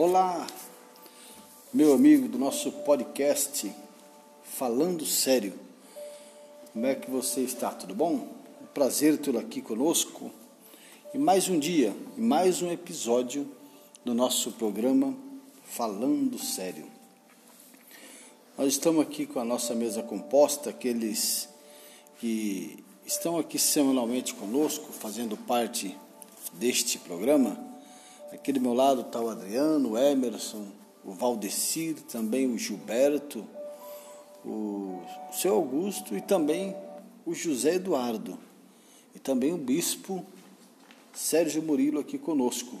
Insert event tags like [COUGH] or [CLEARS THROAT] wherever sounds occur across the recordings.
Olá, meu amigo do nosso podcast Falando Sério. Como é que você está? Tudo bom? Um prazer tê-lo aqui conosco. E mais um dia, e mais um episódio do nosso programa Falando Sério. Nós estamos aqui com a nossa mesa composta, aqueles que estão aqui semanalmente conosco, fazendo parte deste programa Aqui do meu lado está o Adriano, o Emerson, o Valdecir, também o Gilberto, o seu Augusto e também o José Eduardo. E também o bispo Sérgio Murilo aqui conosco.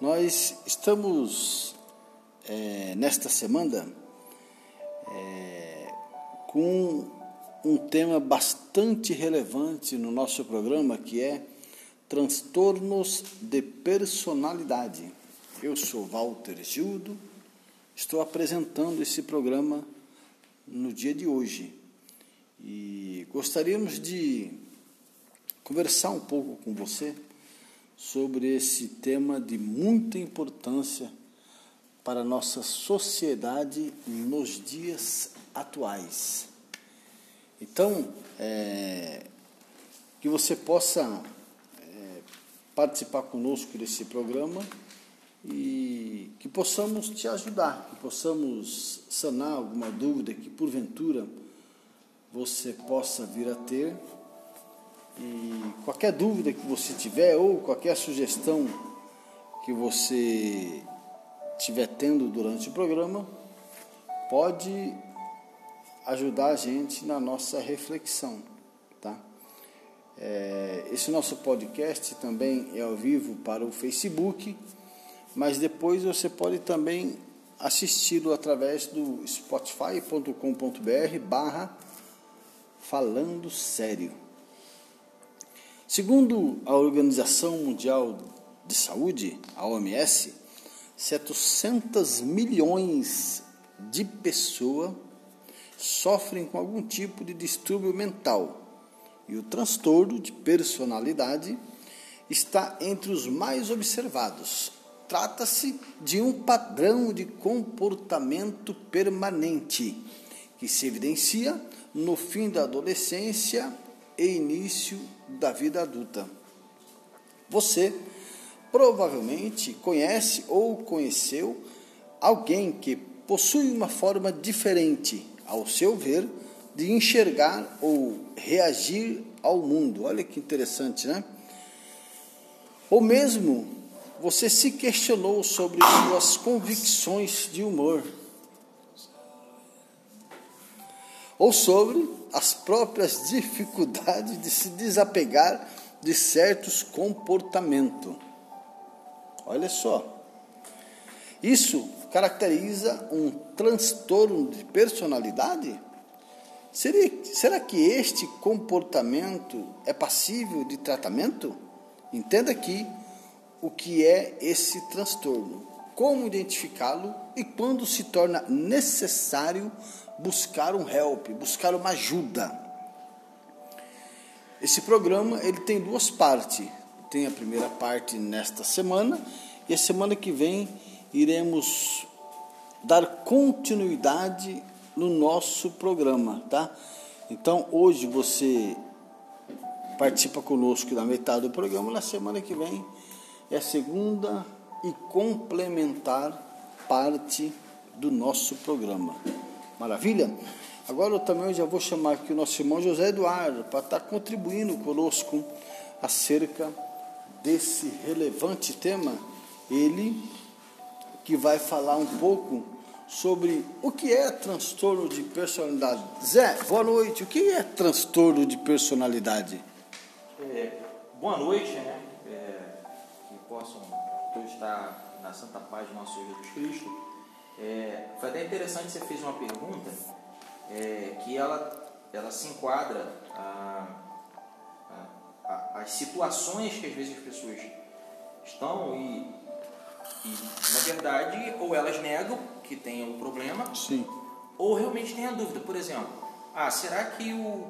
Nós estamos é, nesta semana é, com um tema bastante relevante no nosso programa que é transtornos de personalidade. Eu sou Walter Gildo, estou apresentando esse programa no dia de hoje e gostaríamos de conversar um pouco com você sobre esse tema de muita importância para a nossa sociedade nos dias atuais. Então, é, que você possa participar conosco desse programa e que possamos te ajudar, que possamos sanar alguma dúvida que porventura você possa vir a ter. E qualquer dúvida que você tiver ou qualquer sugestão que você estiver tendo durante o programa, pode ajudar a gente na nossa reflexão? É, esse nosso podcast também é ao vivo para o Facebook, mas depois você pode também assisti-lo através do spotify.com.br barra falando sério. Segundo a Organização Mundial de Saúde, a OMS, 700 milhões de pessoas sofrem com algum tipo de distúrbio mental e o transtorno de personalidade está entre os mais observados. Trata-se de um padrão de comportamento permanente que se evidencia no fim da adolescência e início da vida adulta. Você provavelmente conhece ou conheceu alguém que possui uma forma diferente, ao seu ver, de enxergar ou reagir ao mundo. Olha que interessante, né? Ou mesmo você se questionou sobre suas convicções de humor. Ou sobre as próprias dificuldades de se desapegar de certos comportamentos. Olha só. Isso caracteriza um transtorno de personalidade? Será que este comportamento é passível de tratamento? Entenda aqui o que é esse transtorno, como identificá-lo e quando se torna necessário buscar um help, buscar uma ajuda. Esse programa ele tem duas partes. Tem a primeira parte nesta semana e a semana que vem iremos dar continuidade no nosso programa, tá? Então hoje você participa conosco da metade do programa, na semana que vem é a segunda e complementar parte do nosso programa. Maravilha? Agora eu também já vou chamar aqui o nosso irmão José Eduardo para estar contribuindo conosco acerca desse relevante tema. Ele que vai falar um pouco sobre o que é transtorno de personalidade. Zé, boa noite. O que é transtorno de personalidade? É, boa noite, né? É, que possam todos estar na santa paz do nosso Jesus Cristo. É, foi até interessante você fez uma pergunta é, que ela, ela se enquadra a, a, a, as situações que às vezes as pessoas estão e e, na verdade, ou elas negam que tem um problema, Sim. ou realmente tem a dúvida. Por exemplo, ah, será que o,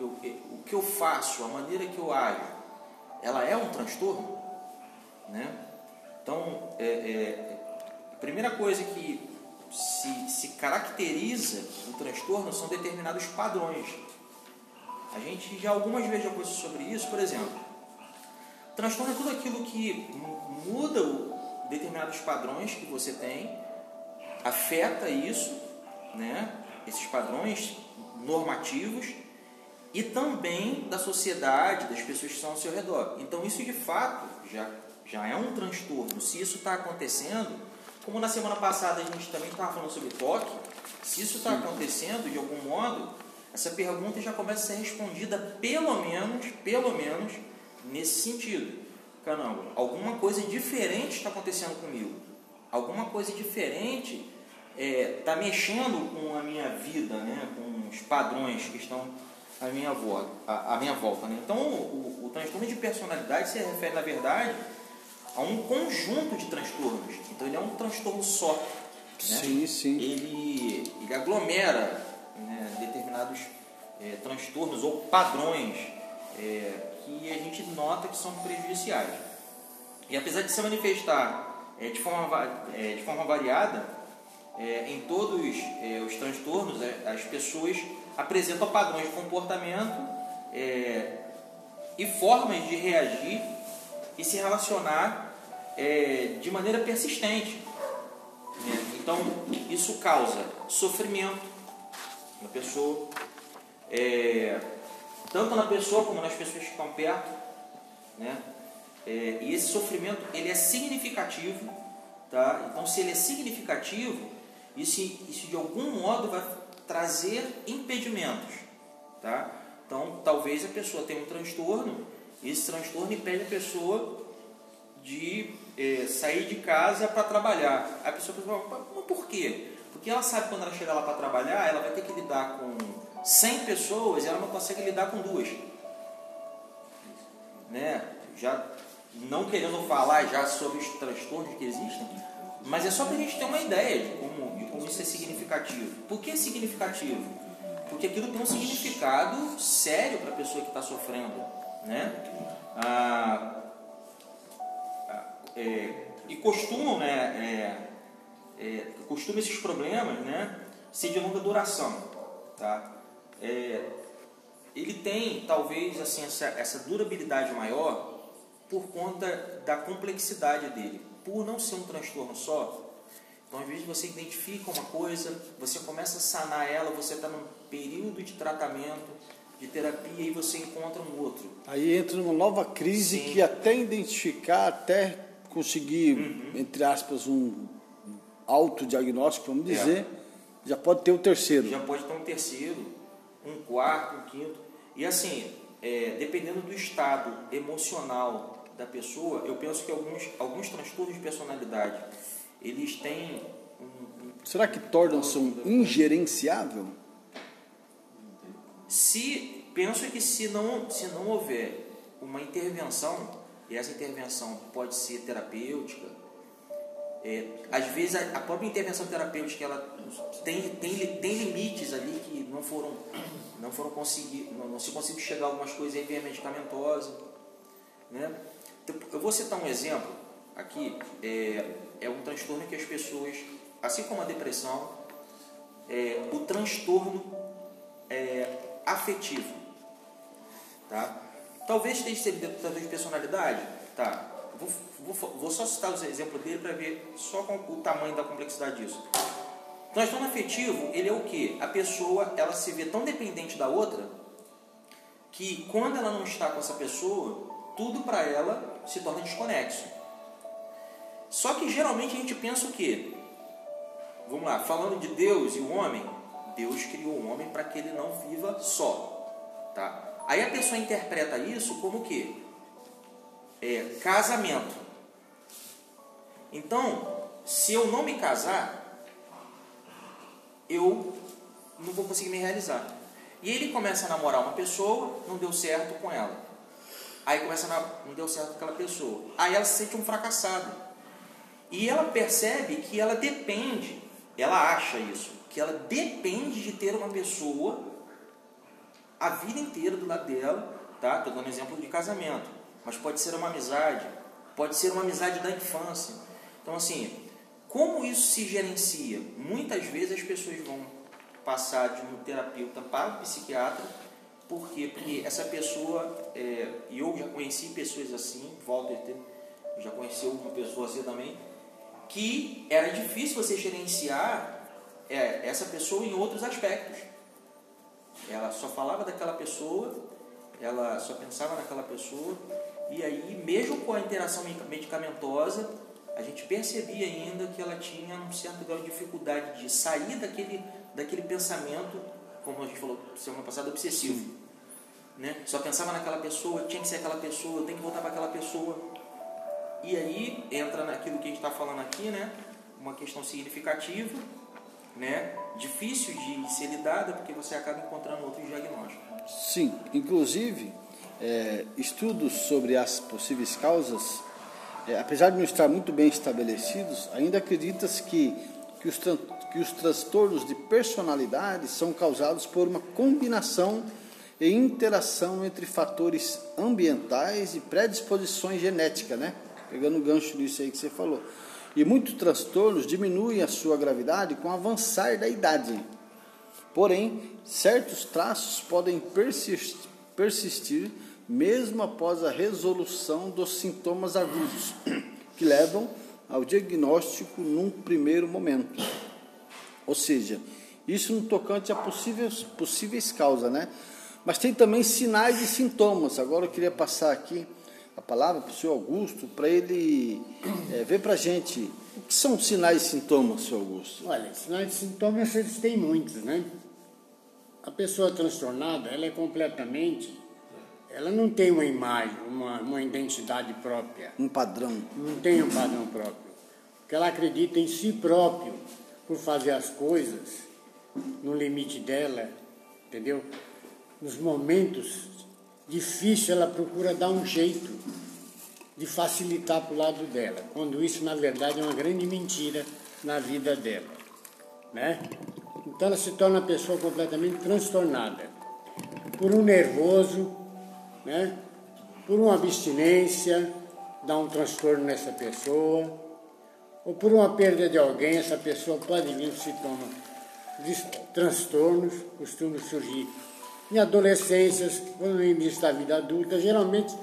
eu, o que eu faço, a maneira que eu ajo, ela é um transtorno? Né? Então, é, é, primeira coisa que se, se caracteriza o transtorno são determinados padrões. A gente já algumas vezes já conversou sobre isso, por exemplo. Transtorno é tudo aquilo que muda determinados padrões que você tem, afeta isso, né? esses padrões normativos e também da sociedade, das pessoas que estão ao seu redor. Então, isso de fato já, já é um transtorno. Se isso está acontecendo, como na semana passada a gente também estava falando sobre toque, se isso está acontecendo de algum modo, essa pergunta já começa a ser respondida pelo menos, pelo menos nesse sentido. Caramba, alguma coisa diferente está acontecendo comigo. Alguma coisa diferente está é, tá mexendo com a minha vida, né? com os padrões que estão à minha volta. À, minha volta né? Então, o, o transtorno de personalidade se refere, na verdade, a um conjunto de transtornos. Então, ele é um transtorno só. Né? Sim, sim. Ele, ele aglomera né, determinados é, transtornos ou padrões é, que a gente nota que são prejudiciais. E apesar de se manifestar é, de, forma, é, de forma variada, é, em todos é, os transtornos, é, as pessoas apresentam padrões de comportamento é, e formas de reagir e se relacionar de maneira persistente. Né? Então, isso causa sofrimento na pessoa, tanto na pessoa como nas pessoas que estão perto. Né? E esse sofrimento ele é significativo. Tá? Então, se ele é significativo, isso, isso de algum modo vai trazer impedimentos. Tá? Então, talvez a pessoa tenha um transtorno, e esse transtorno impede a pessoa de é, sair de casa para trabalhar. A pessoa fala, mas por quê? Porque ela sabe que quando ela chegar lá para trabalhar, ela vai ter que lidar com 100 pessoas e ela não consegue lidar com duas. Né? Já não querendo falar já sobre os transtornos que existem, mas é só para a gente ter uma ideia de como, de como isso é significativo. Por que é significativo? Porque aquilo tem um significado sério para a pessoa que está sofrendo. Né? Ah, ah, é, e costumam, né, é, é, costumam esses problemas né, ser de longa duração. Tá? É, ele tem talvez assim, essa, essa durabilidade maior por conta da complexidade dele por não ser um transtorno só, então às vezes você identifica uma coisa, você começa a sanar ela, você está num período de tratamento, de terapia e você encontra um outro. Aí entra numa nova crise Sim. que até identificar, até conseguir, uhum. entre aspas, um autodiagnóstico, vamos é. dizer, é. já pode ter o terceiro. Já pode ter um terceiro, um quarto, um quinto. E assim, é, dependendo do estado emocional da pessoa, eu penso que alguns, alguns transtornos de personalidade, eles têm um, Será que tornam-se um ingerenciável? Se, penso que se não, se não houver uma intervenção, e essa intervenção pode ser terapêutica, é, às vezes a, a, própria intervenção terapêutica ela tem, tem, tem limites ali que não foram não foram conseguir não, não se conseguiu chegar a algumas coisas aí via medicamentosa né eu vou citar um exemplo aqui, é, é um transtorno que as pessoas, assim como a depressão, é, o transtorno é, afetivo. Tá? Talvez tenha sido de personalidade, tá? Vou, vou, vou, só citar os exemplos dele para ver só o tamanho da complexidade disso. Transtorno afetivo, ele é o que? A pessoa, ela se vê tão dependente da outra que quando ela não está com essa pessoa, tudo para ela se torna desconexo. Só que geralmente a gente pensa o quê? Vamos lá, falando de Deus e o homem, Deus criou o homem para que ele não viva só, tá? Aí a pessoa interpreta isso como o quê? É, casamento. Então, se eu não me casar, eu não vou conseguir me realizar. E ele começa a namorar uma pessoa, não deu certo com ela. Aí começa a não deu certo com aquela pessoa. Aí ela se sente um fracassado. E ela percebe que ela depende, ela acha isso, que ela depende de ter uma pessoa a vida inteira do lado dela, tá? Estou dando exemplo de casamento, mas pode ser uma amizade, pode ser uma amizade da infância. Então assim, Como isso se gerencia? Muitas vezes as pessoas vão passar de um terapeuta para um psiquiatra, por quê? Porque essa pessoa, é, e eu já conheci pessoas assim, Walter já conheceu uma pessoa assim também, que era difícil você gerenciar é, essa pessoa em outros aspectos. Ela só falava daquela pessoa, ela só pensava naquela pessoa, e aí, mesmo com a interação medicamentosa, a gente percebia ainda que ela tinha um certo grau de dificuldade de sair daquele, daquele pensamento, como a gente falou semana passada, obsessivo. Né? Só pensava naquela pessoa, tinha que ser aquela pessoa, tem que voltar para aquela pessoa. E aí entra naquilo que a gente está falando aqui, né? uma questão significativa, né? difícil de ser lidada, porque você acaba encontrando outros diagnósticos. Sim, inclusive, é, estudos sobre as possíveis causas é, apesar de não estar muito bem estabelecidos, ainda acredita-se que, que, os, que os transtornos de personalidade são causados por uma combinação e interação entre fatores ambientais e predisposições genéticas, né? Pegando o gancho disso aí que você falou. E muitos transtornos diminuem a sua gravidade com o avançar da idade. Porém, certos traços podem persistir, persistir mesmo após a resolução dos sintomas agudos, que levam ao diagnóstico num primeiro momento. Ou seja, isso no tocante a possíveis, possíveis causas, né? Mas tem também sinais e sintomas. Agora eu queria passar aqui a palavra para o senhor Augusto, para ele é, ver para a gente o que são sinais e sintomas, senhor Augusto. Olha, sinais e sintomas eles têm muitos, né? A pessoa transtornada, ela é completamente ela não tem uma imagem, uma, uma identidade própria. Um padrão. Não tem um padrão próprio. Porque ela acredita em si próprio por fazer as coisas no limite dela, entendeu? Nos momentos difíceis ela procura dar um jeito de facilitar para o lado dela, quando isso na verdade é uma grande mentira na vida dela, né? Então ela se torna uma pessoa completamente transtornada por um nervoso né? Por uma abstinência, dá um transtorno nessa pessoa, ou por uma perda de alguém, essa pessoa pode vir sintomas de transtornos, costumam surgir em adolescências, quando no início da vida adulta, geralmente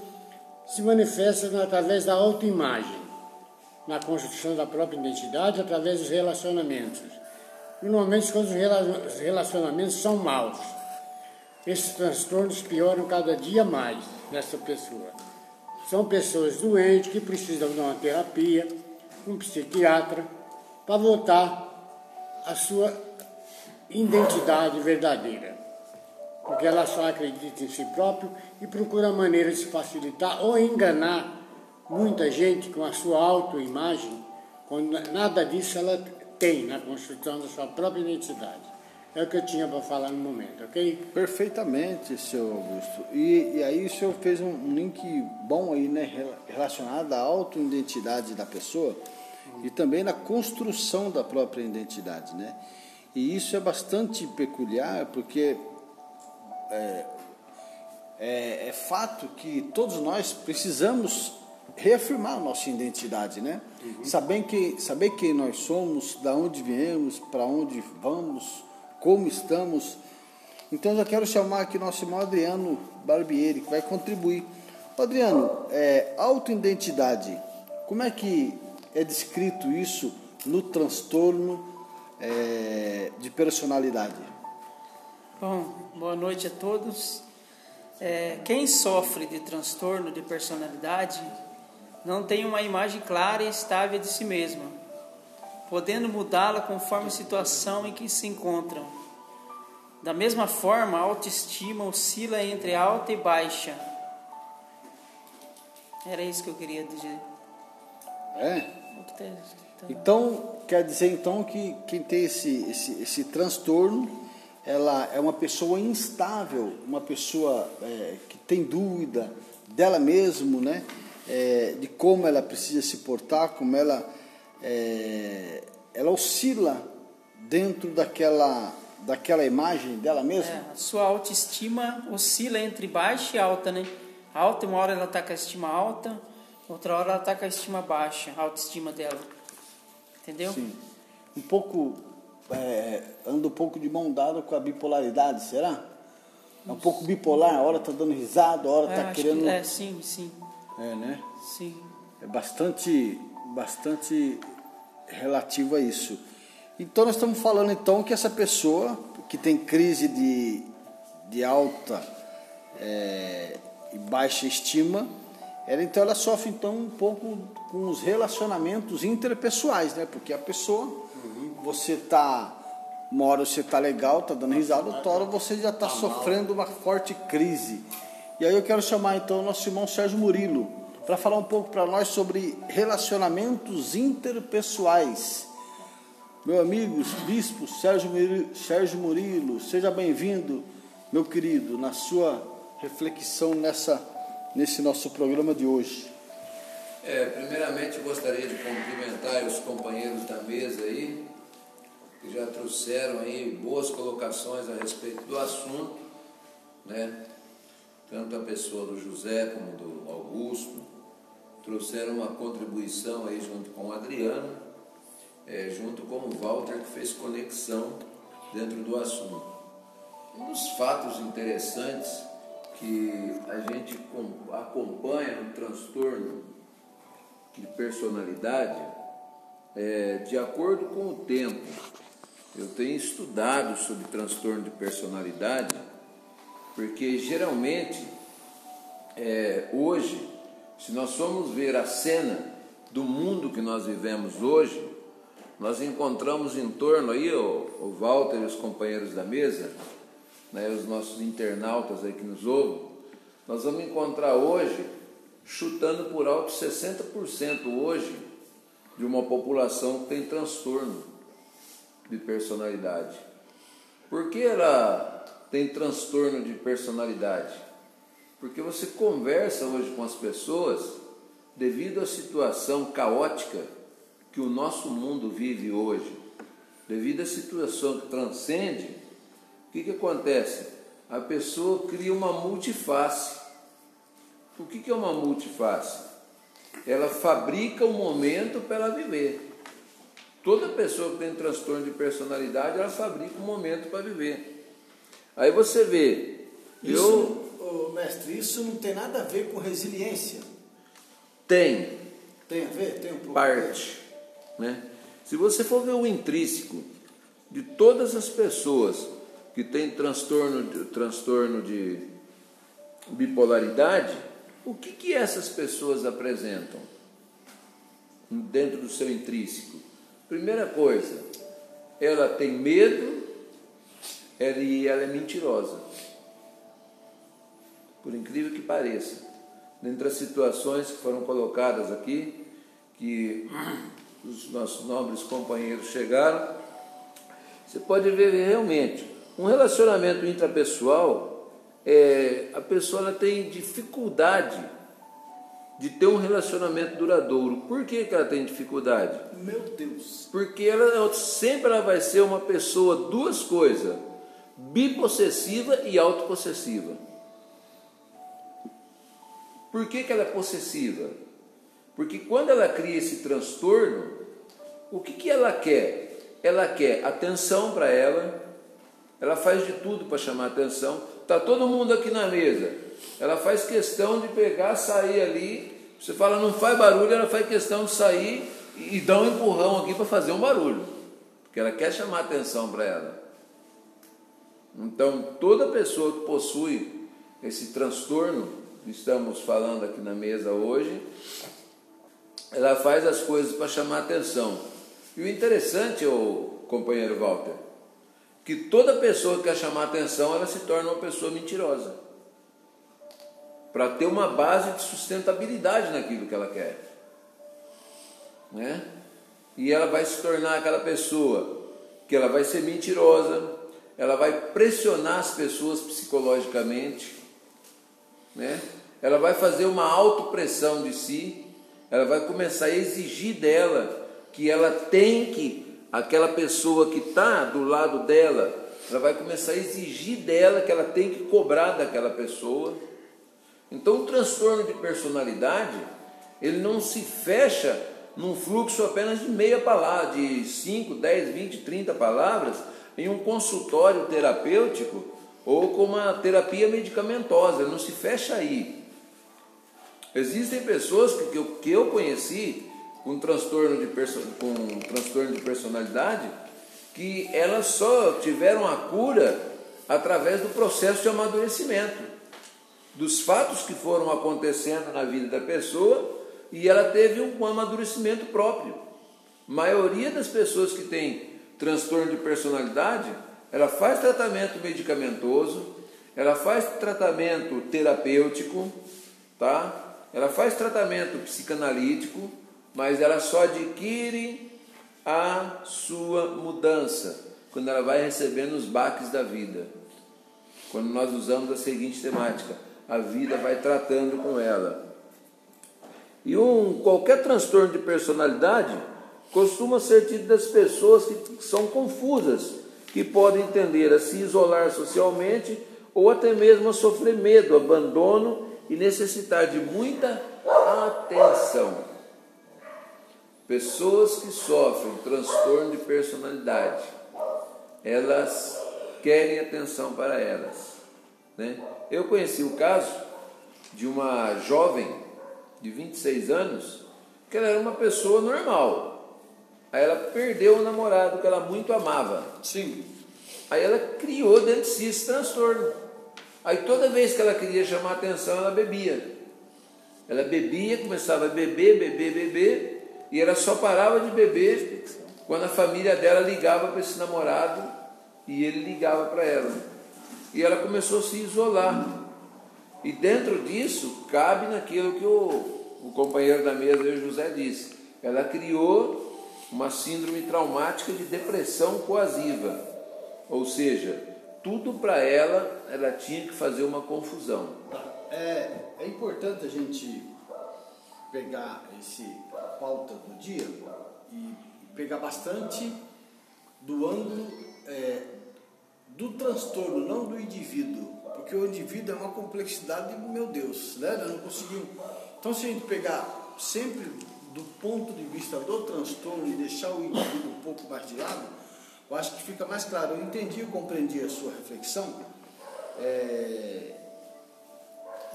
se manifesta através da autoimagem, na construção da própria identidade, através dos relacionamentos. Normalmente, quando os relacionamentos são maus, esses transtornos pioram cada dia mais nessa pessoa. São pessoas doentes que precisam de uma terapia, um psiquiatra, para voltar à sua identidade verdadeira. Porque ela só acredita em si próprio e procura maneiras de facilitar ou enganar muita gente com a sua autoimagem, quando nada disso ela tem na construção da sua própria identidade. É o que eu tinha para falar no momento, ok? Perfeitamente, senhor Augusto. E, e aí o senhor fez um link bom aí, né, relacionado à autoidentidade da pessoa e também na construção da própria identidade, né? E isso é bastante peculiar porque é, é, é fato que todos nós precisamos reafirmar a nossa identidade, né? Uhum. Saber, que, saber quem nós somos, da onde viemos, para onde vamos, como estamos. Então, eu quero chamar aqui nosso irmão Adriano Barbieri, que vai contribuir. Adriano, é, autoidentidade, como é que é descrito isso no transtorno é, de personalidade? Bom, boa noite a todos. É, quem sofre de transtorno de personalidade não tem uma imagem clara e estável de si mesma podendo mudá-la conforme a situação em que se encontram. Da mesma forma, a autoestima oscila entre alta e baixa. Era isso que eu queria dizer. É? Então, quer dizer então que quem tem esse, esse, esse transtorno, ela é uma pessoa instável, uma pessoa é, que tem dúvida dela mesma, né? É, de como ela precisa se portar, como ela é, ela oscila dentro daquela, daquela imagem dela mesma? É, a sua autoestima oscila entre baixa e alta, né? Alta, uma hora ela está com a estima alta, outra hora ela está com a estima baixa, a autoestima dela. Entendeu? Sim. Um pouco. É, anda um pouco de mão dada com a bipolaridade, será? É um pouco bipolar, a hora tá dando risada, a hora É, tá acho querendo. que- é, sim, sim, É, né? sim. É bastante, bastante relativo a isso. Então nós estamos falando então que essa pessoa que tem crise de, de alta é, e baixa estima, ela então ela sofre então um pouco com os relacionamentos interpessoais, né? Porque a pessoa, você tá uma hora você tá legal, tá dando risada, outra hora você já está sofrendo uma forte crise. E aí eu quero chamar então o nosso irmão Sérgio Murilo para falar um pouco para nós sobre relacionamentos interpessoais. Meu amigo, bispo Sérgio Murilo, Sérgio Murilo seja bem-vindo, meu querido, na sua reflexão nessa, nesse nosso programa de hoje. É, primeiramente gostaria de cumprimentar os companheiros da mesa aí, que já trouxeram aí boas colocações a respeito do assunto, né? Tanto a pessoa do José como do Augusto trouxeram uma contribuição aí junto com o Adriano, é, junto com o Walter que fez conexão dentro do assunto. Um dos fatos interessantes que a gente com- acompanha no transtorno de personalidade, é, de acordo com o tempo, eu tenho estudado sobre transtorno de personalidade, porque geralmente, é, hoje, se nós formos ver a cena do mundo que nós vivemos hoje, nós encontramos em torno aí, o, o Walter e os companheiros da mesa, né, os nossos internautas aí que nos ouvem, nós vamos encontrar hoje, chutando por alto 60% hoje, de uma população que tem transtorno de personalidade. Por que ela tem transtorno de personalidade? Porque você conversa hoje com as pessoas devido à situação caótica que o nosso mundo vive hoje, devido à situação que transcende, o que, que acontece? A pessoa cria uma multiface. O que, que é uma multiface? Ela fabrica o momento para ela viver. Toda pessoa que tem transtorno de personalidade, ela fabrica um momento para viver. Aí você vê, eu Isso, ô, mestre, isso não tem nada a ver com resiliência. tenho Tem a ver? Tem um pouco. parte, né? Se você for ver o intrínseco de todas as pessoas que têm transtorno de, transtorno de bipolaridade, o que, que essas pessoas apresentam dentro do seu intrínseco? Primeira coisa, ela tem medo ela- e ela é mentirosa. Por incrível que pareça, dentre as situações que foram colocadas aqui, que [CLEARS THROAT] os nossos nobres companheiros chegaram, você pode ver realmente um relacionamento intrapessoal, é, a pessoa ela tem dificuldade de ter um relacionamento duradouro. Por que, que ela tem dificuldade? Meu Deus. Porque ela sempre ela vai ser uma pessoa, duas coisas, bipossessiva e autopossessiva. Por que, que ela é possessiva? Porque quando ela cria esse transtorno, o que, que ela quer? Ela quer atenção para ela, ela faz de tudo para chamar atenção. Está todo mundo aqui na mesa. Ela faz questão de pegar, sair ali. Você fala, não faz barulho, ela faz questão de sair e e dar um empurrão aqui para fazer um barulho. Porque ela quer chamar atenção para ela. Então, toda pessoa que possui esse transtorno, estamos falando aqui na mesa hoje, ela faz as coisas para chamar atenção. E o interessante, o companheiro Walter, que toda pessoa que quer chamar atenção, ela se torna uma pessoa mentirosa. Para ter uma base de sustentabilidade naquilo que ela quer. Né? E ela vai se tornar aquela pessoa que ela vai ser mentirosa, ela vai pressionar as pessoas psicologicamente, né? Ela vai fazer uma autopressão de si, ela vai começar a exigir dela que ela tem que, aquela pessoa que está do lado dela, ela vai começar a exigir dela que ela tem que cobrar daquela pessoa. Então o transtorno de personalidade, ele não se fecha num fluxo apenas de meia palavra, de 5, 10, 20, 30 palavras, em um consultório terapêutico ou com uma terapia medicamentosa, não se fecha aí. Existem pessoas que, que, eu, que eu conheci com transtorno, de com transtorno de personalidade que elas só tiveram a cura através do processo de amadurecimento, dos fatos que foram acontecendo na vida da pessoa e ela teve um amadurecimento próprio. A maioria das pessoas que tem transtorno de personalidade, ela faz tratamento medicamentoso, ela faz tratamento terapêutico, tá? Ela faz tratamento psicanalítico, mas ela só adquire a sua mudança quando ela vai recebendo os baques da vida. Quando nós usamos a seguinte temática, a vida vai tratando com ela. E um, qualquer transtorno de personalidade costuma ser tido das pessoas que são confusas, que podem tender a se isolar socialmente ou até mesmo a sofrer medo, abandono e necessitar de muita atenção. Pessoas que sofrem transtorno de personalidade, elas querem atenção para elas. Né? Eu conheci o caso de uma jovem de 26 anos, que ela era uma pessoa normal. Aí ela perdeu o namorado que ela muito amava. Sim. Aí ela criou dentro de si esse transtorno. Aí toda vez que ela queria chamar atenção, ela bebia. Ela bebia, começava a beber, beber, beber, e ela só parava de beber quando a família dela ligava para esse namorado e ele ligava para ela. E ela começou a se isolar. E dentro disso, cabe naquilo que o, o companheiro da mesa, o José, disse. Ela criou uma síndrome traumática de depressão coasiva. Ou seja, tudo para ela, ela tinha que fazer uma confusão. É, é importante a gente pegar esse pauta do dia e pegar bastante do ângulo é, do transtorno, não do indivíduo porque o indivíduo é uma complexidade, meu Deus, né? Não conseguimos. Então, se a gente pegar sempre do ponto de vista do transtorno e deixar o indivíduo um pouco mais de lado, eu acho que fica mais claro. Eu entendi, eu compreendi a sua reflexão. É...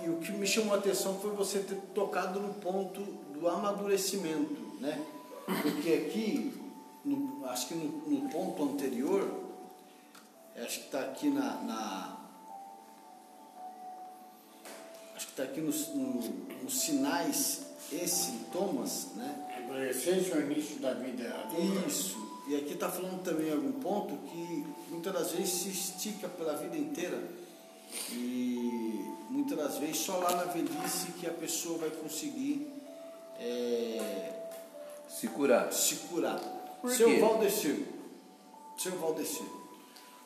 E o que me chamou a atenção foi você ter tocado no ponto do amadurecimento, né? Porque aqui, no, acho que no, no, ponto anterior, acho que está aqui na, na está aqui nos, no, nos sinais e sintomas, né? Adolescência ou início da vida adulta. Isso. E aqui está falando também algum ponto que muitas das vezes se estica pela vida inteira e muitas das vezes só lá na velhice que a pessoa vai conseguir é, se curar. Se curar. Por Seu quê? Valdecir, seu Valdecir,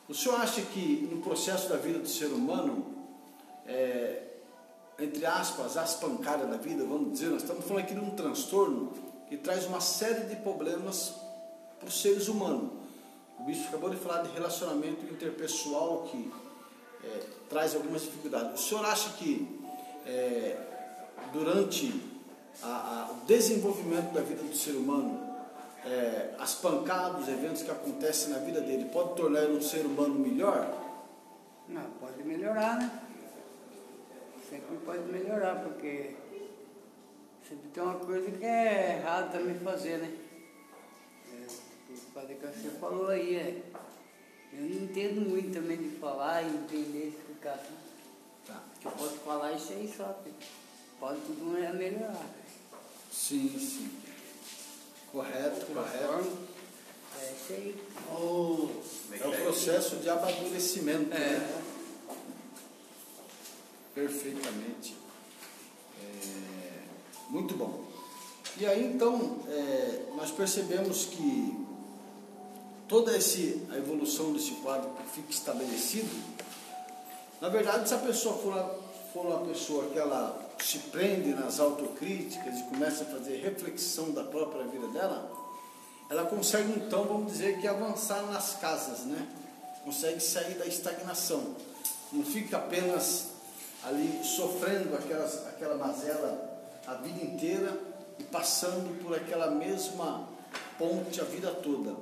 o senhor acha que no processo da vida do ser humano é, entre aspas, as pancadas da vida, vamos dizer, nós estamos falando aqui de um transtorno que traz uma série de problemas para os seres humanos. O bispo acabou de falar de relacionamento interpessoal que é, traz algumas dificuldades. O senhor acha que é, durante a, a, o desenvolvimento da vida do ser humano, é, as pancadas, os eventos que acontecem na vida dele, pode tornar ele um ser humano melhor? Não, pode melhorar, né? Sempre pode melhorar, porque sempre tem uma coisa que é errado também fazer, né? É, o padre que você falou aí, é, eu não entendo muito também de falar e entender, explicar. Né? Tá. Eu posso falar isso aí só, pode tudo melhorar. Sim, sim. Correto, correto. É isso aí. Oh, é o processo de amadurecimento, é. né? Perfeitamente. É, muito bom. E aí então é, nós percebemos que toda esse, a evolução desse quadro que fica estabelecido, na verdade, se a pessoa for, for uma pessoa que ela se prende nas autocríticas e começa a fazer reflexão da própria vida dela, ela consegue então, vamos dizer, que avançar nas casas, né? Consegue sair da estagnação. Não fica apenas ali sofrendo aquelas, aquela mazela a vida inteira e passando por aquela mesma ponte a vida toda.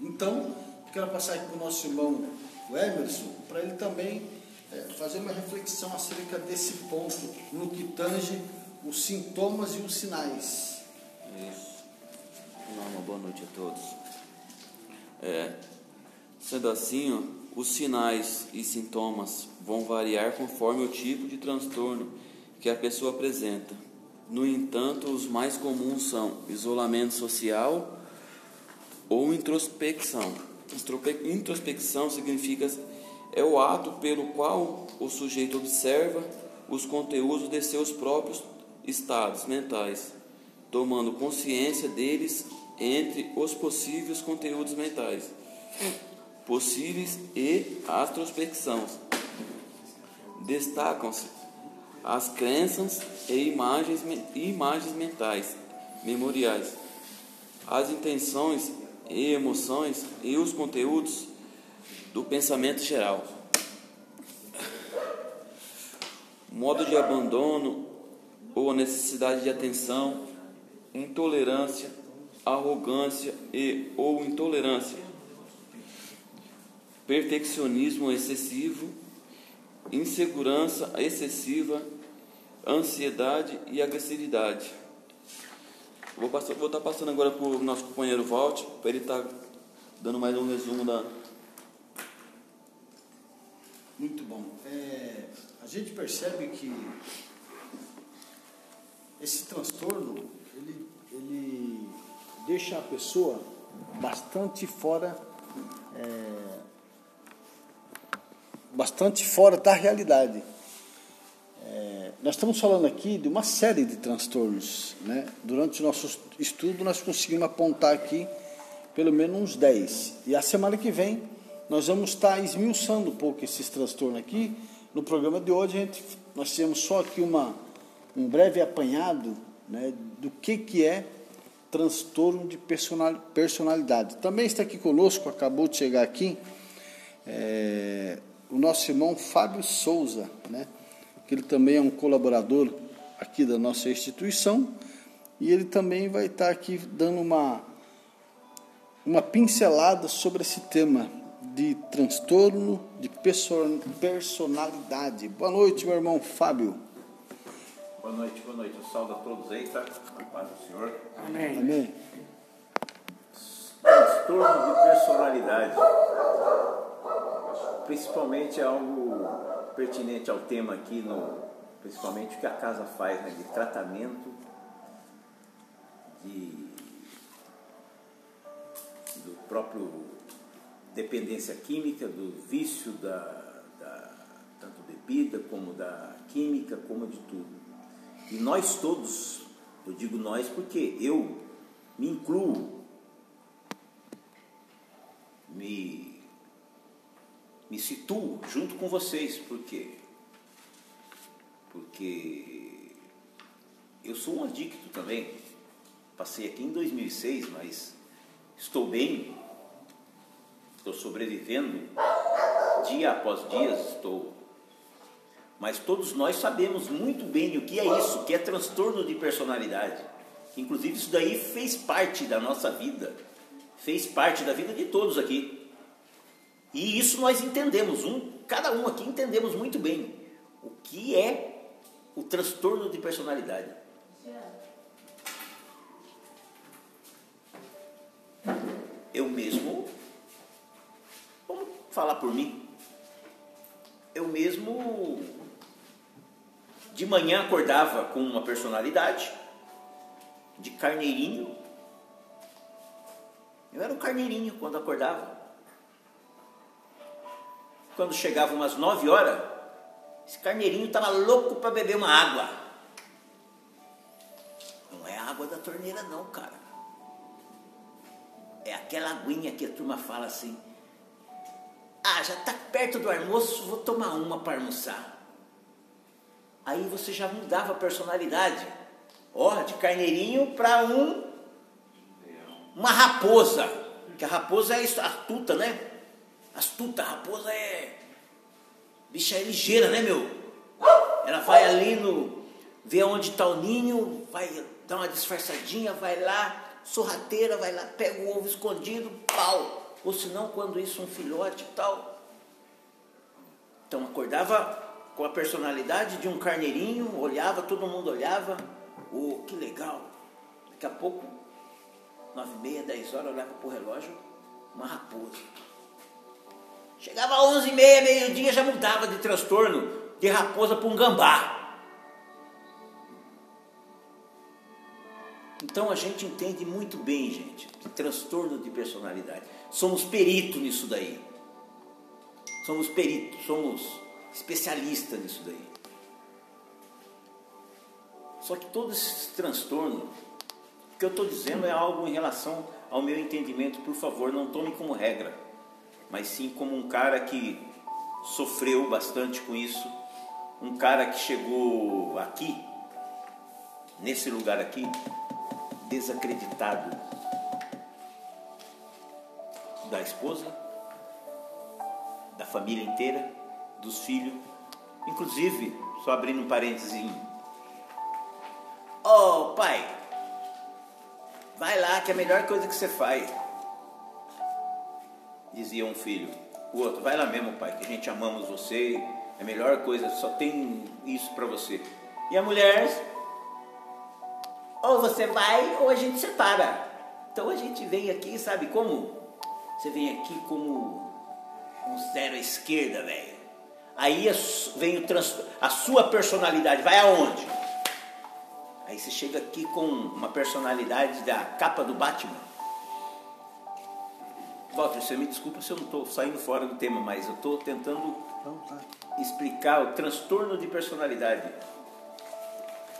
Então, quero passar aqui para o nosso irmão o Emerson, para ele também é, fazer uma reflexão acerca desse ponto, no que tange os sintomas e os sinais. Isso. Uma boa noite a todos. É, sendo assim, os sinais e sintomas vão variar conforme o tipo de transtorno que a pessoa apresenta. No entanto, os mais comuns são isolamento social ou introspecção. Introspecção significa é o ato pelo qual o sujeito observa os conteúdos de seus próprios estados mentais, tomando consciência deles entre os possíveis conteúdos mentais, possíveis e astrospecção. Destacam-se as crenças e imagens, imagens mentais, memoriais, as intenções e emoções e os conteúdos do pensamento geral. Modo de abandono ou necessidade de atenção, intolerância, arrogância e ou intolerância, perfeccionismo excessivo, insegurança excessiva, ansiedade e agressividade. Vou, passar, vou estar passando agora para o nosso companheiro Valt, para ele estar dando mais um resumo da. Muito bom. É, a gente percebe que esse transtorno ele, ele deixa a pessoa bastante fora é, bastante fora da realidade. É, nós estamos falando aqui de uma série de transtornos. Né? Durante o nosso estudo, nós conseguimos apontar aqui pelo menos uns 10. E a semana que vem, nós vamos estar esmiuçando um pouco esses transtornos aqui. No programa de hoje, a gente, nós temos só aqui uma, um breve apanhado né, do que, que é transtorno de personalidade. Também está aqui conosco, acabou de chegar aqui, é, o nosso irmão Fábio Souza, né? que ele também é um colaborador aqui da nossa instituição, e ele também vai estar aqui dando uma, uma pincelada sobre esse tema de transtorno de personalidade. Boa noite, meu irmão Fábio. Boa noite, boa noite. Eu saúdo a todos aí, tá? A paz do Senhor. Amém. Amém. Transtorno de personalidade. Principalmente é algo pertinente ao tema aqui, no, principalmente o que a casa faz né, de tratamento de, do próprio dependência química, do vício da, da tanto bebida como da química, como de tudo. E nós todos, eu digo nós porque eu me incluo, me me situo junto com vocês. Por quê? Porque eu sou um adicto também. Passei aqui em 2006, mas estou bem, estou sobrevivendo dia após dia, estou. Mas todos nós sabemos muito bem o que é isso, que é transtorno de personalidade. Inclusive, isso daí fez parte da nossa vida, fez parte da vida de todos aqui. E isso nós entendemos, um, cada um aqui entendemos muito bem o que é o transtorno de personalidade. Eu mesmo, vamos falar por mim, eu mesmo de manhã acordava com uma personalidade de carneirinho. Eu era um carneirinho quando acordava quando chegava umas 9 horas, esse carneirinho estava louco para beber uma água. Não é água da torneira não, cara. É aquela aguinha que a turma fala assim. Ah, já está perto do almoço, vou tomar uma para almoçar. Aí você já mudava a personalidade. Ó, de carneirinho para um uma raposa. Que a raposa é astuta, né? Astuta, a raposa é. Bicha é ligeira, né, meu? Ela vai ali no, vê onde está o ninho, vai dar uma disfarçadinha, vai lá, sorrateira, vai lá, pega o ovo escondido, pau. Ou senão, quando isso, um filhote e tal. Então acordava com a personalidade de um carneirinho, olhava, todo mundo olhava, oh, que legal. Daqui a pouco, nove e meia, dez horas, olhava para o relógio, uma raposa. Chegava às onze e meia, meio-dia, já mudava de transtorno, de raposa para um gambá. Então a gente entende muito bem, gente, de transtorno de personalidade. Somos peritos nisso daí. Somos peritos, somos especialistas nisso daí. Só que todo esse transtorno, o que eu estou dizendo é algo em relação ao meu entendimento, por favor, não tome como regra, mas sim como um cara que sofreu bastante com isso, um cara que chegou aqui, nesse lugar aqui, desacreditado da esposa, da família inteira, dos filhos, inclusive, só abrindo um parênteses, oh pai, vai lá que é a melhor coisa que você faz, dizia um filho, o outro, vai lá mesmo pai, que a gente amamos você, é a melhor coisa, só tem isso para você. E a mulher ou você vai ou a gente separa. Então a gente vem aqui, sabe como? Você vem aqui como um zero à esquerda, velho. Aí vem o trans... a sua personalidade, vai aonde? Aí você chega aqui com uma personalidade da capa do Batman. Walter, você me desculpa se eu não estou saindo fora do tema, mas eu estou tentando explicar o transtorno de personalidade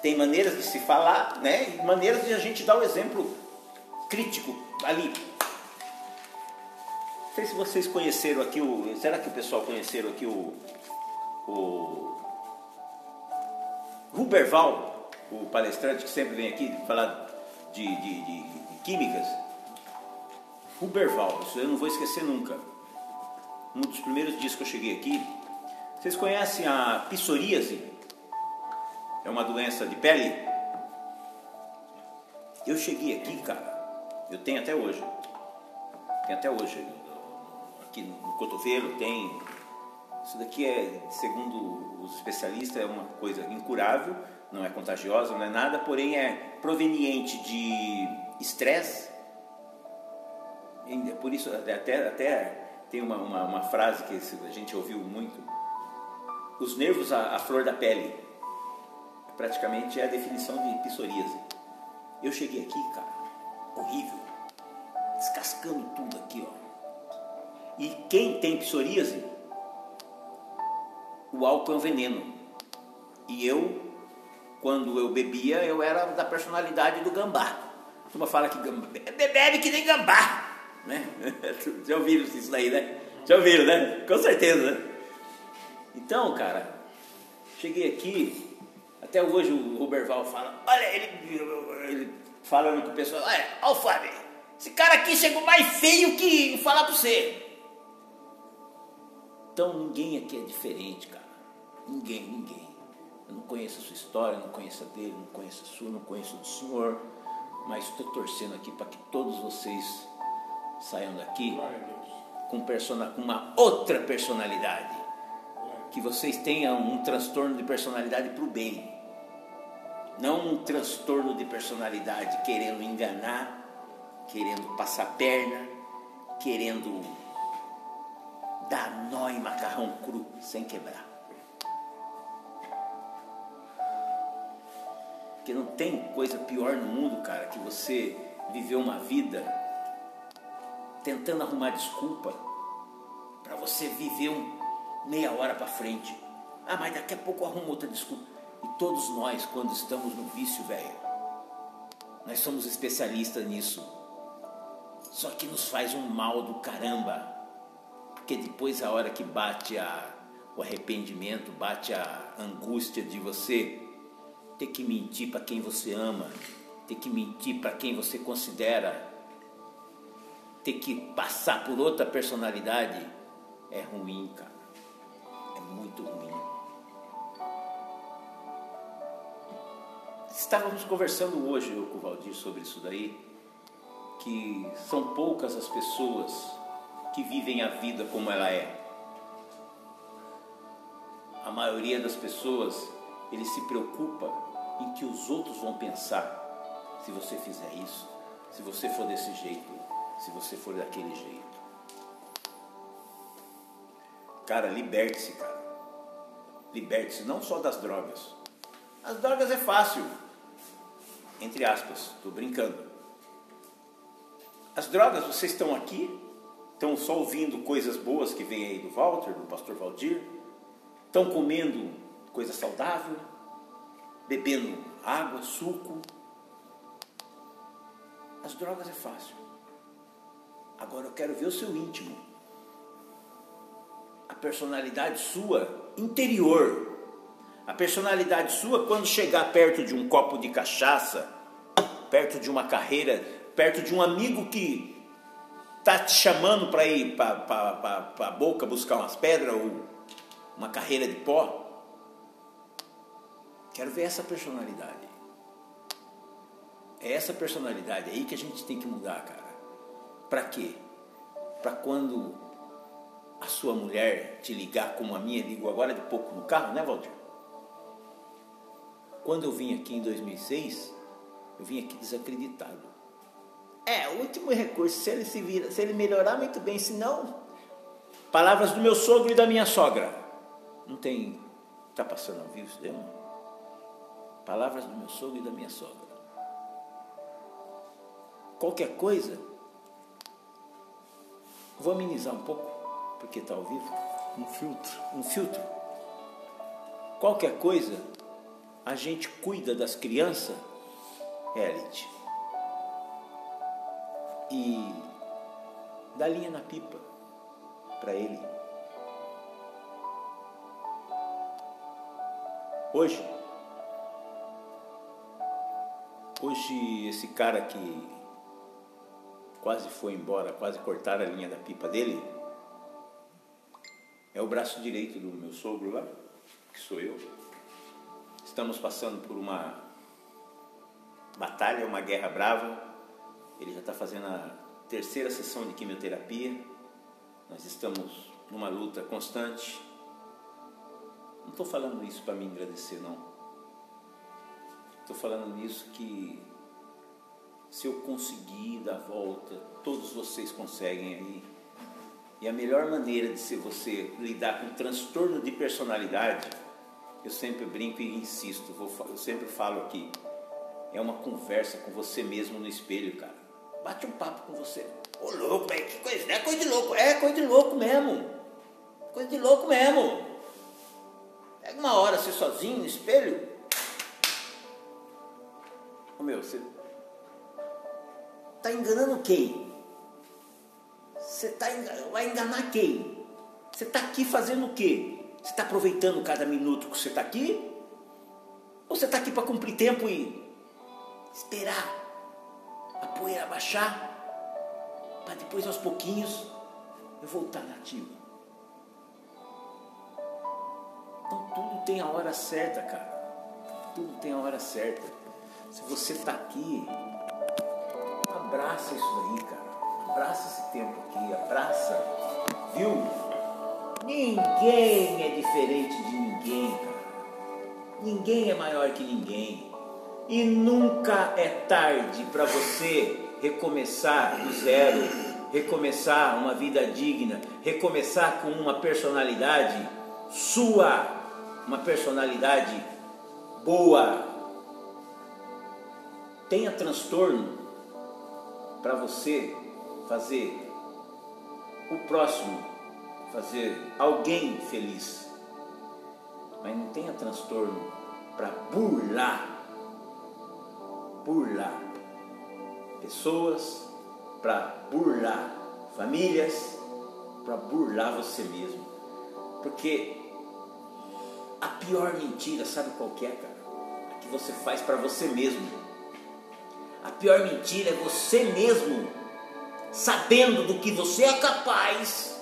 tem maneiras de se falar, né? E maneiras de a gente dar o um exemplo crítico ali. Não sei se vocês conheceram aqui o. Será que o pessoal conheceram aqui o. O. Ruberval, o palestrante que sempre vem aqui falar de, de, de, de químicas. Ruberval, isso eu não vou esquecer nunca. Um dos primeiros dias que eu cheguei aqui. Vocês conhecem a psoríase? é uma doença de pele. Eu cheguei aqui, cara, eu tenho até hoje. Tenho até hoje. Aqui no cotovelo tem. Isso daqui é, segundo os especialistas, é uma coisa incurável, não é contagiosa, não é nada, porém é proveniente de estresse. Por isso, até, até tem uma, uma, uma, frase que a gente ouviu muito: os nervos à, à flor da pele praticamente é a definição de psoríase. Eu cheguei aqui, cara, horrível, descascando tudo aqui, ó. E quem tem psoríase, o álcool é um veneno. E eu, quando eu bebia, eu era da personalidade do gambá. A turma fala que gambá, bebe que nem gambá, né? [LAUGHS] Já ouviram isso daí, né? Já ouviram, né? Com certeza, né? Então, cara, cheguei aqui, até hoje o Ruberval fala, olha, ele, ele falando com o pessoal, olha, olha o Fábio, esse cara aqui chegou mais feio que falar para você. Então ninguém aqui é diferente, cara. Ninguém, ninguém. Eu não conheço a sua história, não conheço a dele, não conheço a sua, não conheço do senhor, mas estou torcendo aqui para que todos vocês saiam daqui com, persona, com uma outra personalidade que vocês tenham um transtorno de personalidade para o bem, não um transtorno de personalidade querendo enganar, querendo passar perna, querendo dar nó em macarrão cru sem quebrar. Porque não tem coisa pior no mundo, cara, que você viver uma vida tentando arrumar desculpa para você viver um meia hora para frente. Ah, mas daqui a pouco eu arrumo outra desculpa. E todos nós, quando estamos no vício, velho, nós somos especialistas nisso. Só que nos faz um mal do caramba. Porque depois, a hora que bate a, o arrependimento, bate a angústia de você ter que mentir para quem você ama, ter que mentir para quem você considera, ter que passar por outra personalidade, é ruim, cara muito ruim. Estávamos conversando hoje, eu com o Valdir, sobre isso daí, que são poucas as pessoas que vivem a vida como ela é. A maioria das pessoas, ele se preocupa em que os outros vão pensar se você fizer isso, se você for desse jeito, se você for daquele jeito. Cara, liberte-se, cara. Liberte-se não só das drogas. As drogas é fácil. Entre aspas, estou brincando. As drogas, vocês estão aqui, estão só ouvindo coisas boas que vem aí do Walter, do pastor Valdir, estão comendo coisa saudável, bebendo água, suco. As drogas é fácil. Agora eu quero ver o seu íntimo. A personalidade sua interior. A personalidade sua quando chegar perto de um copo de cachaça, perto de uma carreira, perto de um amigo que está te chamando para ir para a boca buscar umas pedras ou uma carreira de pó. Quero ver essa personalidade. É essa personalidade aí que a gente tem que mudar, cara. Para quê? Para quando a sua mulher te ligar como a minha ligou agora de pouco no carro, né, Valdir? Quando eu vim aqui em 2006, eu vim aqui desacreditado. É, último recurso, se ele se vira, se ele melhorar muito bem, se não, palavras do meu sogro e da minha sogra. Não tem, tá passando ao vivo isso daí, não? Palavras do meu sogro e da minha sogra. Qualquer coisa, vou amenizar um pouco, porque está ao vivo. Um filtro. Um filtro. Qualquer coisa, a gente cuida das crianças, Elite. E dá linha na pipa para ele. Hoje, hoje esse cara que quase foi embora, quase cortaram a linha da pipa dele, é o braço direito do meu sogro lá, que sou eu. Estamos passando por uma batalha, uma guerra brava. Ele já está fazendo a terceira sessão de quimioterapia. Nós estamos numa luta constante. Não estou falando isso para me agradecer, não. Estou falando isso que se eu conseguir dar volta, todos vocês conseguem aí. E a melhor maneira de se você lidar com transtorno de personalidade, eu sempre brinco e insisto, vou, eu sempre falo aqui, é uma conversa com você mesmo no espelho, cara. Bate um papo com você. Ô louco, é que coisa, é coisa de louco, é coisa de louco mesmo. Coisa de louco mesmo. Pega uma hora você sozinho no espelho. Ô meu, você Está enganando quem? Você tá, vai enganar quem? Você está aqui fazendo o quê? Você está aproveitando cada minuto que você está aqui? Ou você está aqui para cumprir tempo e esperar a poeira baixar? Para depois, aos pouquinhos, eu voltar nativo. Então tudo tem a hora certa, cara. Tudo tem a hora certa. Se você está aqui, Abraça isso daí, cara. Abraça esse tempo aqui, abraça. Viu? Ninguém é diferente de ninguém, cara. Ninguém é maior que ninguém. E nunca é tarde para você recomeçar do zero, recomeçar uma vida digna, recomeçar com uma personalidade sua, uma personalidade boa. Tenha transtorno, para você fazer o próximo, fazer alguém feliz. Mas não tenha transtorno para burlar, burlar pessoas, para burlar famílias, para burlar você mesmo. Porque a pior mentira, sabe qual é, cara? A que você faz para você mesmo. A pior mentira é você mesmo, sabendo do que você é capaz,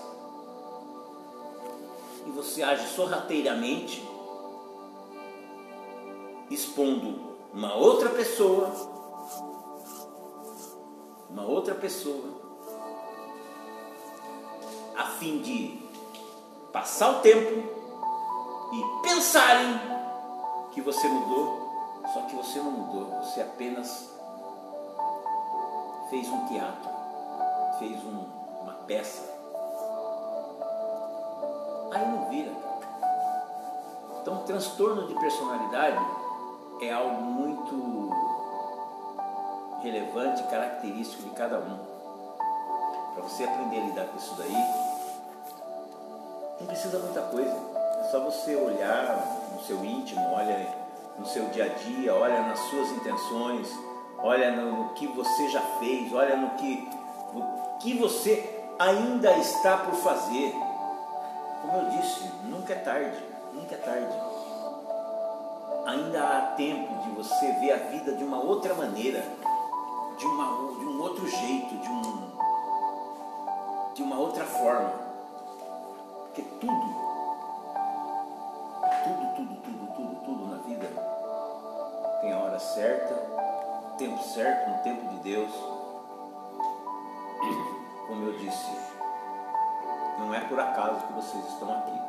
e você age sorrateiramente, expondo uma outra pessoa, uma outra pessoa, a fim de passar o tempo e pensarem que você mudou, só que você não mudou, você apenas fez um teatro, fez um, uma peça. Aí não vira. Então, transtorno de personalidade é algo muito relevante, característico de cada um. Para você aprender a lidar com isso daí, não precisa muita coisa. É só você olhar no seu íntimo, olha no seu dia a dia, olha nas suas intenções, olha no, que você já fez, olha no que, no que você ainda está por fazer. Como eu disse, nunca é tarde, nunca é tarde. Ainda há tempo de você ver a vida de uma outra maneira, de, uma, de um outro jeito, de, um, de uma outra forma. Porque tudo, tudo, tudo, tudo, tudo, tudo na vida tem a hora certa, tempo certo, no tempo de Deus. Como eu disse, não é por acaso que vocês estão aqui.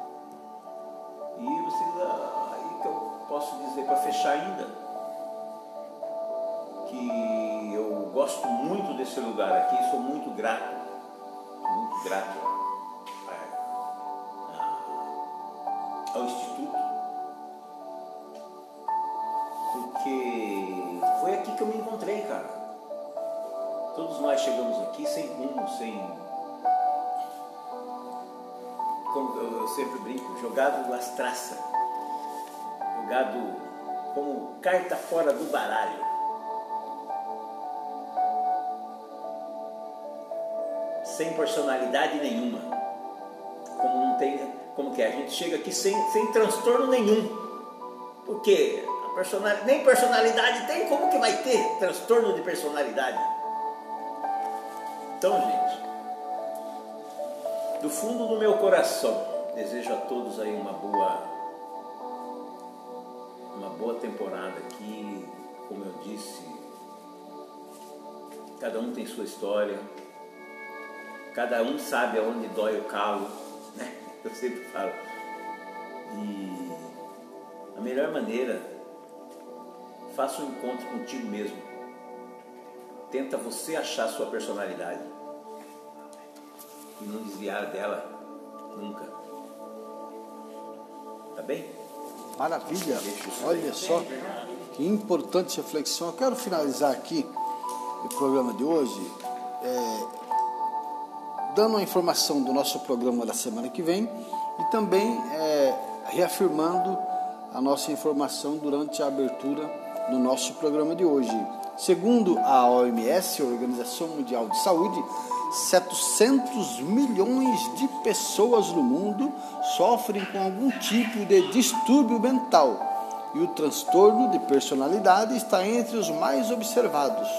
E vocês, ah, aí que eu posso dizer para fechar ainda, que eu gosto muito desse lugar aqui, sou muito grato, muito grato nós chegamos aqui sem rumo, sem. Como eu sempre brinco, jogado as traças, jogado como carta fora do baralho. Sem personalidade nenhuma. Como não tem. Como que é? A gente chega aqui sem, sem transtorno nenhum. Porque a personal, nem personalidade tem, como que vai ter transtorno de personalidade? Então, gente, do fundo do meu coração, desejo a todos aí uma boa uma boa temporada aqui, como eu disse, cada um tem sua história, cada um sabe aonde dói o calo, [LAUGHS] né? Eu sempre falo. E a melhor maneira, faça um encontro contigo mesmo. Tenta você achar a sua personalidade e não desviar dela nunca. Tá bem? Maravilha! Olha só que importante reflexão. Eu quero finalizar aqui o programa de hoje é, dando uma informação do nosso programa da semana que vem e também é, reafirmando a nossa informação durante a abertura do nosso programa de hoje. Segundo a OMS, a Organização Mundial de Saúde, 700 milhões de pessoas no mundo sofrem com algum tipo de distúrbio mental e o transtorno de personalidade está entre os mais observados.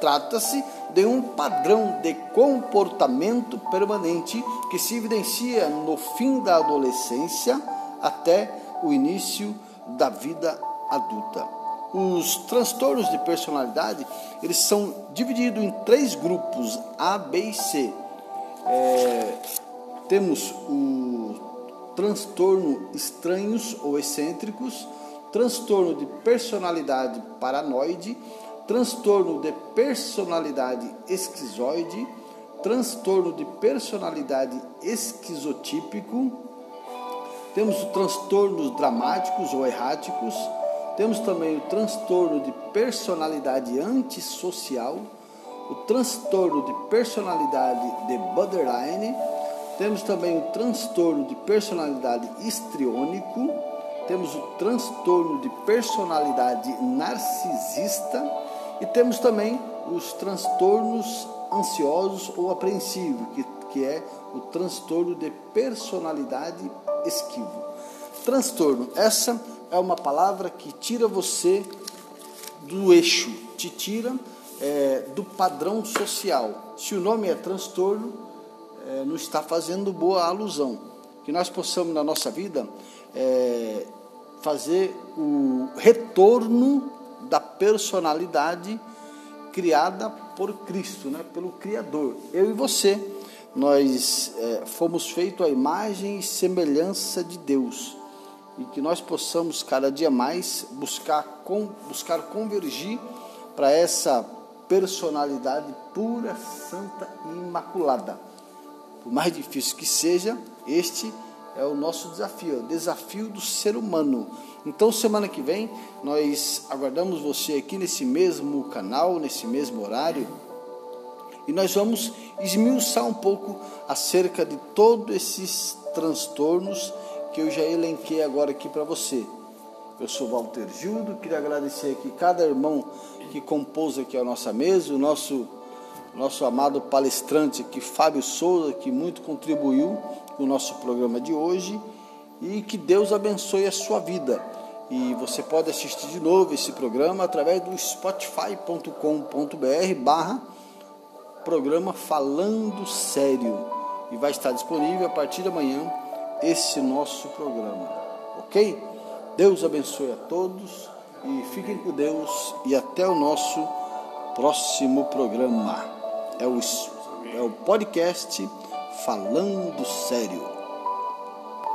Trata-se de um padrão de comportamento permanente que se evidencia no fim da adolescência até o início da vida adulta. Os transtornos de personalidade eles são divididos em três grupos A, B e C. É, temos o transtorno estranhos ou excêntricos, transtorno de personalidade paranoide, transtorno de personalidade esquizoide, transtorno de personalidade esquizotípico, temos transtornos dramáticos ou erráticos, temos também o transtorno de personalidade antissocial, o transtorno de personalidade de borderline, temos também o transtorno de personalidade histriônico, temos o transtorno de personalidade narcisista e temos também os transtornos ansiosos ou apreensivos, que, que é o transtorno de personalidade esquivo. Transtorno, essa é uma palavra que tira você do eixo, te tira é, do padrão social. Se o nome é transtorno, é, não está fazendo boa alusão. Que nós possamos na nossa vida é, fazer o retorno da personalidade criada por Cristo, né? pelo Criador. Eu e você, nós é, fomos feitos à imagem e semelhança de Deus e que nós possamos cada dia mais buscar, com, buscar convergir para essa personalidade pura, santa e imaculada. Por mais difícil que seja, este é o nosso desafio, é o desafio do ser humano. Então, semana que vem, nós aguardamos você aqui nesse mesmo canal, nesse mesmo horário, e nós vamos esmiuçar um pouco acerca de todos esses transtornos que eu já elenquei agora aqui para você. Eu sou Walter Gildo, queria agradecer aqui cada irmão que compôs aqui a nossa mesa, o nosso, nosso amado palestrante aqui, Fábio Souza, que muito contribuiu com o nosso programa de hoje, e que Deus abençoe a sua vida. E você pode assistir de novo esse programa através do spotify.com.br barra programa Falando Sério. E vai estar disponível a partir de amanhã esse nosso programa, ok? Deus abençoe a todos e fiquem com Deus e até o nosso próximo programa. É o, é o podcast Falando Sério.